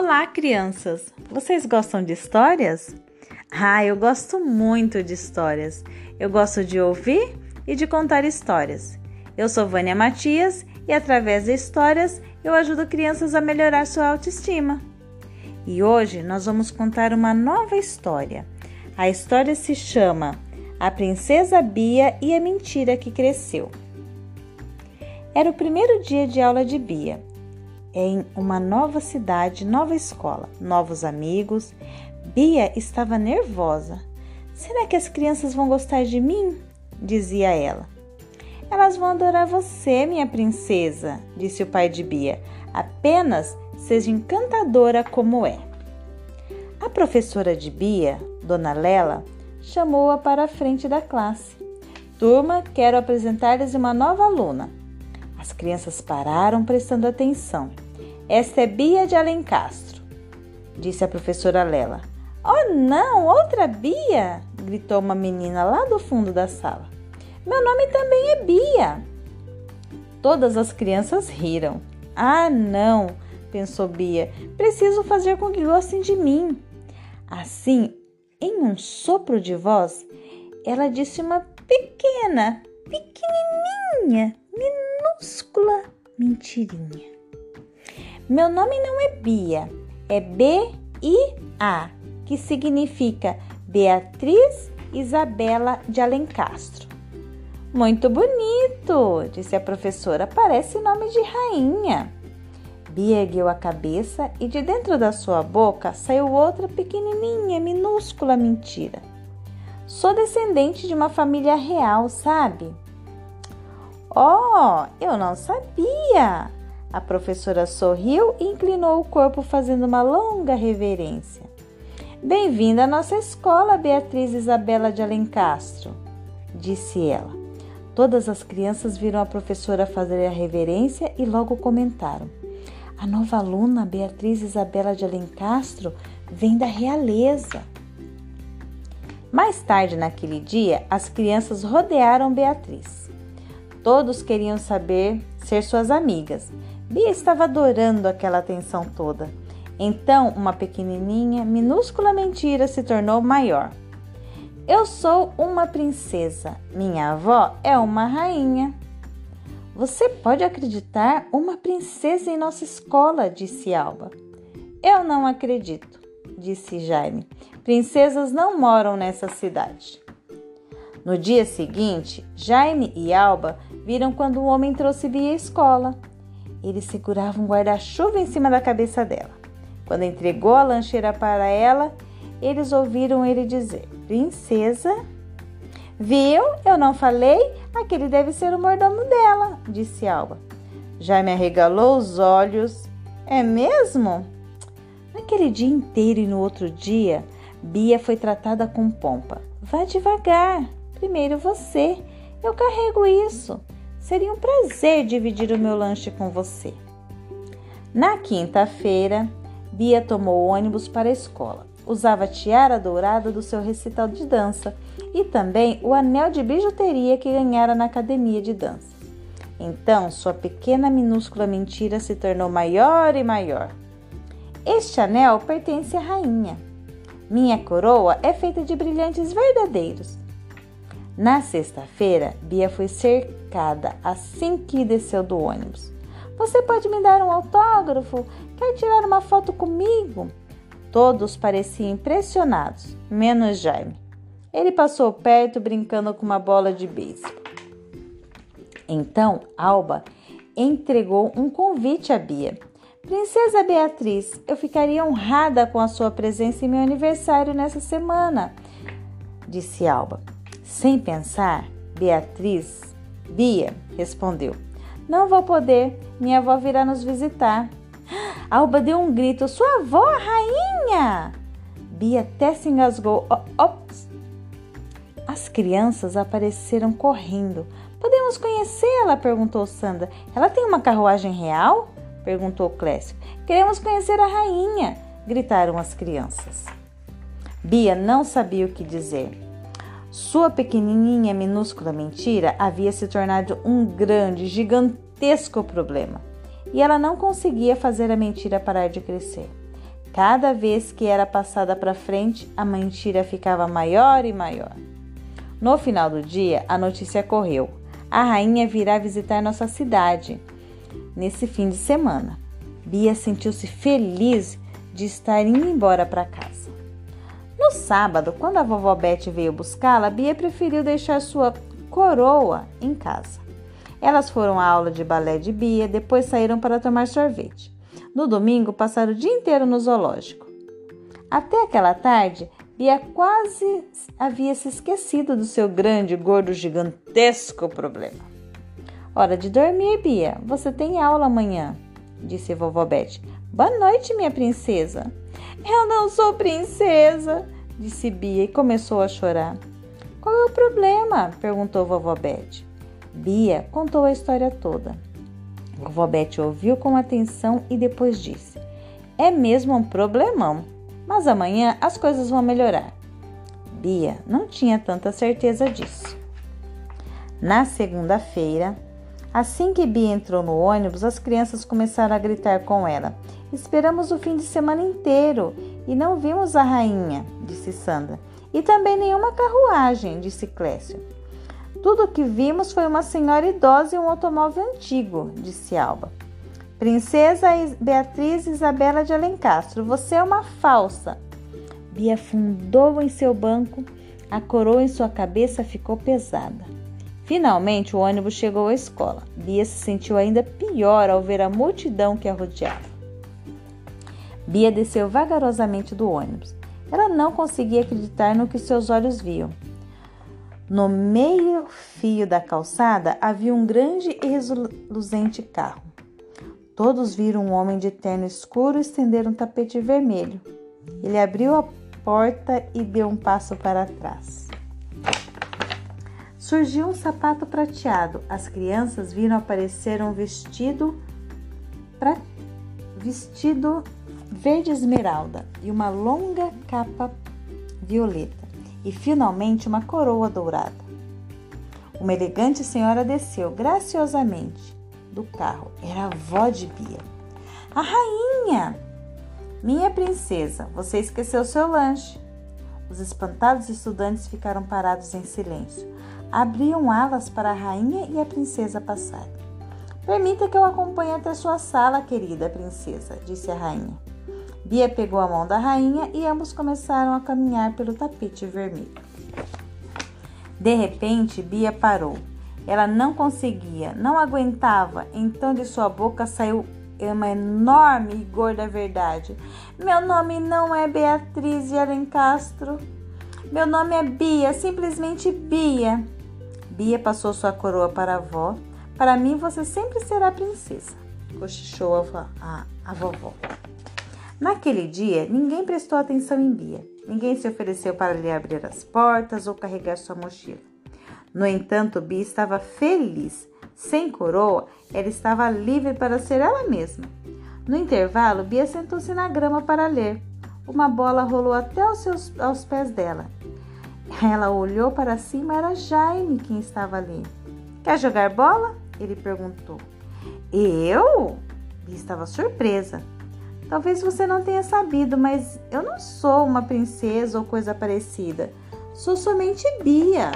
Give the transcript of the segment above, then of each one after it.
Olá, crianças! Vocês gostam de histórias? Ah, eu gosto muito de histórias. Eu gosto de ouvir e de contar histórias. Eu sou Vânia Matias e, através de histórias, eu ajudo crianças a melhorar sua autoestima. E hoje nós vamos contar uma nova história. A história se chama A Princesa Bia e a Mentira que Cresceu. Era o primeiro dia de aula de Bia em uma nova cidade, nova escola, novos amigos. Bia estava nervosa. Será que as crianças vão gostar de mim? dizia ela. Elas vão adorar você, minha princesa, disse o pai de Bia. Apenas seja encantadora como é. A professora de Bia, Dona Lela, chamou-a para a frente da classe. Turma, quero apresentar-lhes uma nova aluna. As crianças pararam prestando atenção. Esta é Bia de Alencastro, disse a professora Lela. Oh, não, outra Bia! gritou uma menina lá do fundo da sala. Meu nome também é Bia. Todas as crianças riram. Ah, não, pensou Bia, preciso fazer com que gostem de mim. Assim, em um sopro de voz, ela disse uma pequena, pequenininha, minúscula mentirinha. Meu nome não é Bia, é B-I-A, que significa Beatriz Isabela de Alencastro. Muito bonito, disse a professora, parece nome de rainha. Bia ergueu a cabeça e de dentro da sua boca saiu outra pequenininha, minúscula mentira. Sou descendente de uma família real, sabe? Oh, eu não sabia! A professora sorriu e inclinou o corpo, fazendo uma longa reverência. Bem-vinda à nossa escola, Beatriz Isabela de Alencastro, disse ela. Todas as crianças viram a professora fazer a reverência e logo comentaram: A nova aluna, Beatriz Isabela de Alencastro, vem da realeza. Mais tarde naquele dia, as crianças rodearam Beatriz. Todos queriam saber ser suas amigas Bia estava adorando aquela atenção toda. Então, uma pequenininha, minúscula mentira se tornou maior. Eu sou uma princesa, minha avó é uma rainha. Você pode acreditar uma princesa em nossa escola, disse Alba. Eu não acredito, disse Jaime. Princesas não moram nessa cidade. No dia seguinte, Jaime e Alba viram quando o homem trouxe Bia à escola. Ele segurava um guarda-chuva em cima da cabeça dela. Quando entregou a lancheira para ela, eles ouviram ele dizer: Princesa, viu? Eu não falei? Aquele deve ser o mordomo dela, disse Alba. Já me arregalou os olhos. É mesmo? Naquele dia inteiro e no outro dia, Bia foi tratada com pompa. Vá devagar. Primeiro você. Eu carrego isso. Seria um prazer dividir o meu lanche com você. Na quinta-feira, Bia tomou o ônibus para a escola. Usava a tiara dourada do seu recital de dança e também o anel de bijuteria que ganhara na academia de dança. Então, sua pequena minúscula mentira se tornou maior e maior. Este anel pertence à rainha. Minha coroa é feita de brilhantes verdadeiros. Na sexta-feira, Bia foi cercada assim que desceu do ônibus. Você pode me dar um autógrafo? Quer tirar uma foto comigo? Todos pareciam impressionados, menos Jaime. Ele passou perto brincando com uma bola de beisebol. Então, Alba entregou um convite a Bia. Princesa Beatriz, eu ficaria honrada com a sua presença em meu aniversário nessa semana, disse Alba. Sem pensar, Beatriz, Bia, respondeu: Não vou poder, minha avó virá nos visitar. Alba deu um grito: Sua avó, rainha! Bia até se engasgou. Ops! As crianças apareceram correndo. Podemos conhecê-la? perguntou Sandra. Ela tem uma carruagem real? perguntou Clécio. Queremos conhecer a rainha, gritaram as crianças. Bia não sabia o que dizer. Sua pequenininha minúscula mentira havia se tornado um grande, gigantesco problema e ela não conseguia fazer a mentira parar de crescer. Cada vez que era passada para frente, a mentira ficava maior e maior. No final do dia, a notícia correu. A rainha virá visitar nossa cidade nesse fim de semana. Bia sentiu-se feliz de estar indo embora para casa. No sábado, quando a vovó Beth veio buscá-la, Bia preferiu deixar sua coroa em casa. Elas foram à aula de balé de Bia, depois saíram para tomar sorvete. No domingo, passaram o dia inteiro no zoológico. Até aquela tarde, Bia quase havia se esquecido do seu grande, gordo, gigantesco problema. Hora de dormir, Bia. Você tem aula amanhã, disse vovó Beth. Boa noite, minha princesa. Eu não sou princesa, disse Bia e começou a chorar. Qual é o problema? perguntou vovó Beth. Bia contou a história toda. Vovó Beth ouviu com atenção e depois disse: É mesmo um problemão, mas amanhã as coisas vão melhorar. Bia não tinha tanta certeza disso. Na segunda-feira, assim que Bia entrou no ônibus, as crianças começaram a gritar com ela: Esperamos o fim de semana inteiro e não vimos a rainha, disse Sandra. E também nenhuma carruagem, disse Clécio. Tudo o que vimos foi uma senhora idosa e um automóvel antigo, disse Alba. Princesa Beatriz Isabela de Alencastro, você é uma falsa. Bia fundou em seu banco, a coroa em sua cabeça ficou pesada. Finalmente o ônibus chegou à escola. Bia se sentiu ainda pior ao ver a multidão que a rodeava. Bia desceu vagarosamente do ônibus. Ela não conseguia acreditar no que seus olhos viam. No meio-fio da calçada havia um grande e reluzente carro. Todos viram um homem de terno escuro estender um tapete vermelho. Ele abriu a porta e deu um passo para trás. Surgiu um sapato prateado. As crianças viram aparecer um vestido pra... vestido verde esmeralda e uma longa capa violeta e finalmente uma coroa dourada. Uma elegante senhora desceu graciosamente do carro. Era a avó de Bia. A rainha! Minha princesa, você esqueceu seu lanche. Os espantados estudantes ficaram parados em silêncio. Abriam alas para a rainha e a princesa passar. Permita que eu acompanhe até sua sala, querida princesa, disse a rainha. Bia pegou a mão da rainha e ambos começaram a caminhar pelo tapete vermelho. De repente, Bia parou. Ela não conseguia, não aguentava, então de sua boca saiu uma enorme e gorda verdade. Meu nome não é Beatriz de Alencastro. Meu nome é Bia, simplesmente Bia. Bia passou sua coroa para a avó. Para mim, você sempre será princesa, cochichou a, a, a vovó. Naquele dia, ninguém prestou atenção em Bia. Ninguém se ofereceu para lhe abrir as portas ou carregar sua mochila. No entanto, Bia estava feliz. Sem coroa, ela estava livre para ser ela mesma. No intervalo, Bia sentou-se na grama para ler. Uma bola rolou até aos, seus, aos pés dela. Ela olhou para cima, era Jaime quem estava ali. Quer jogar bola? Ele perguntou. Eu? Bia estava surpresa. Talvez você não tenha sabido, mas eu não sou uma princesa ou coisa parecida. Sou somente Bia.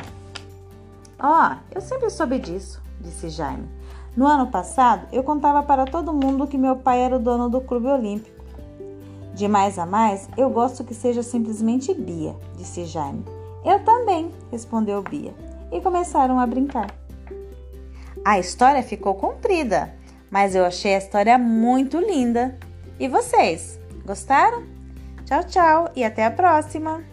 Ó, oh, eu sempre soube disso, disse Jaime. No ano passado, eu contava para todo mundo que meu pai era o dono do clube olímpico. De mais a mais, eu gosto que seja simplesmente Bia, disse Jaime. Eu também, respondeu Bia, e começaram a brincar. A história ficou comprida, mas eu achei a história muito linda. E vocês, gostaram? Tchau, tchau e até a próxima!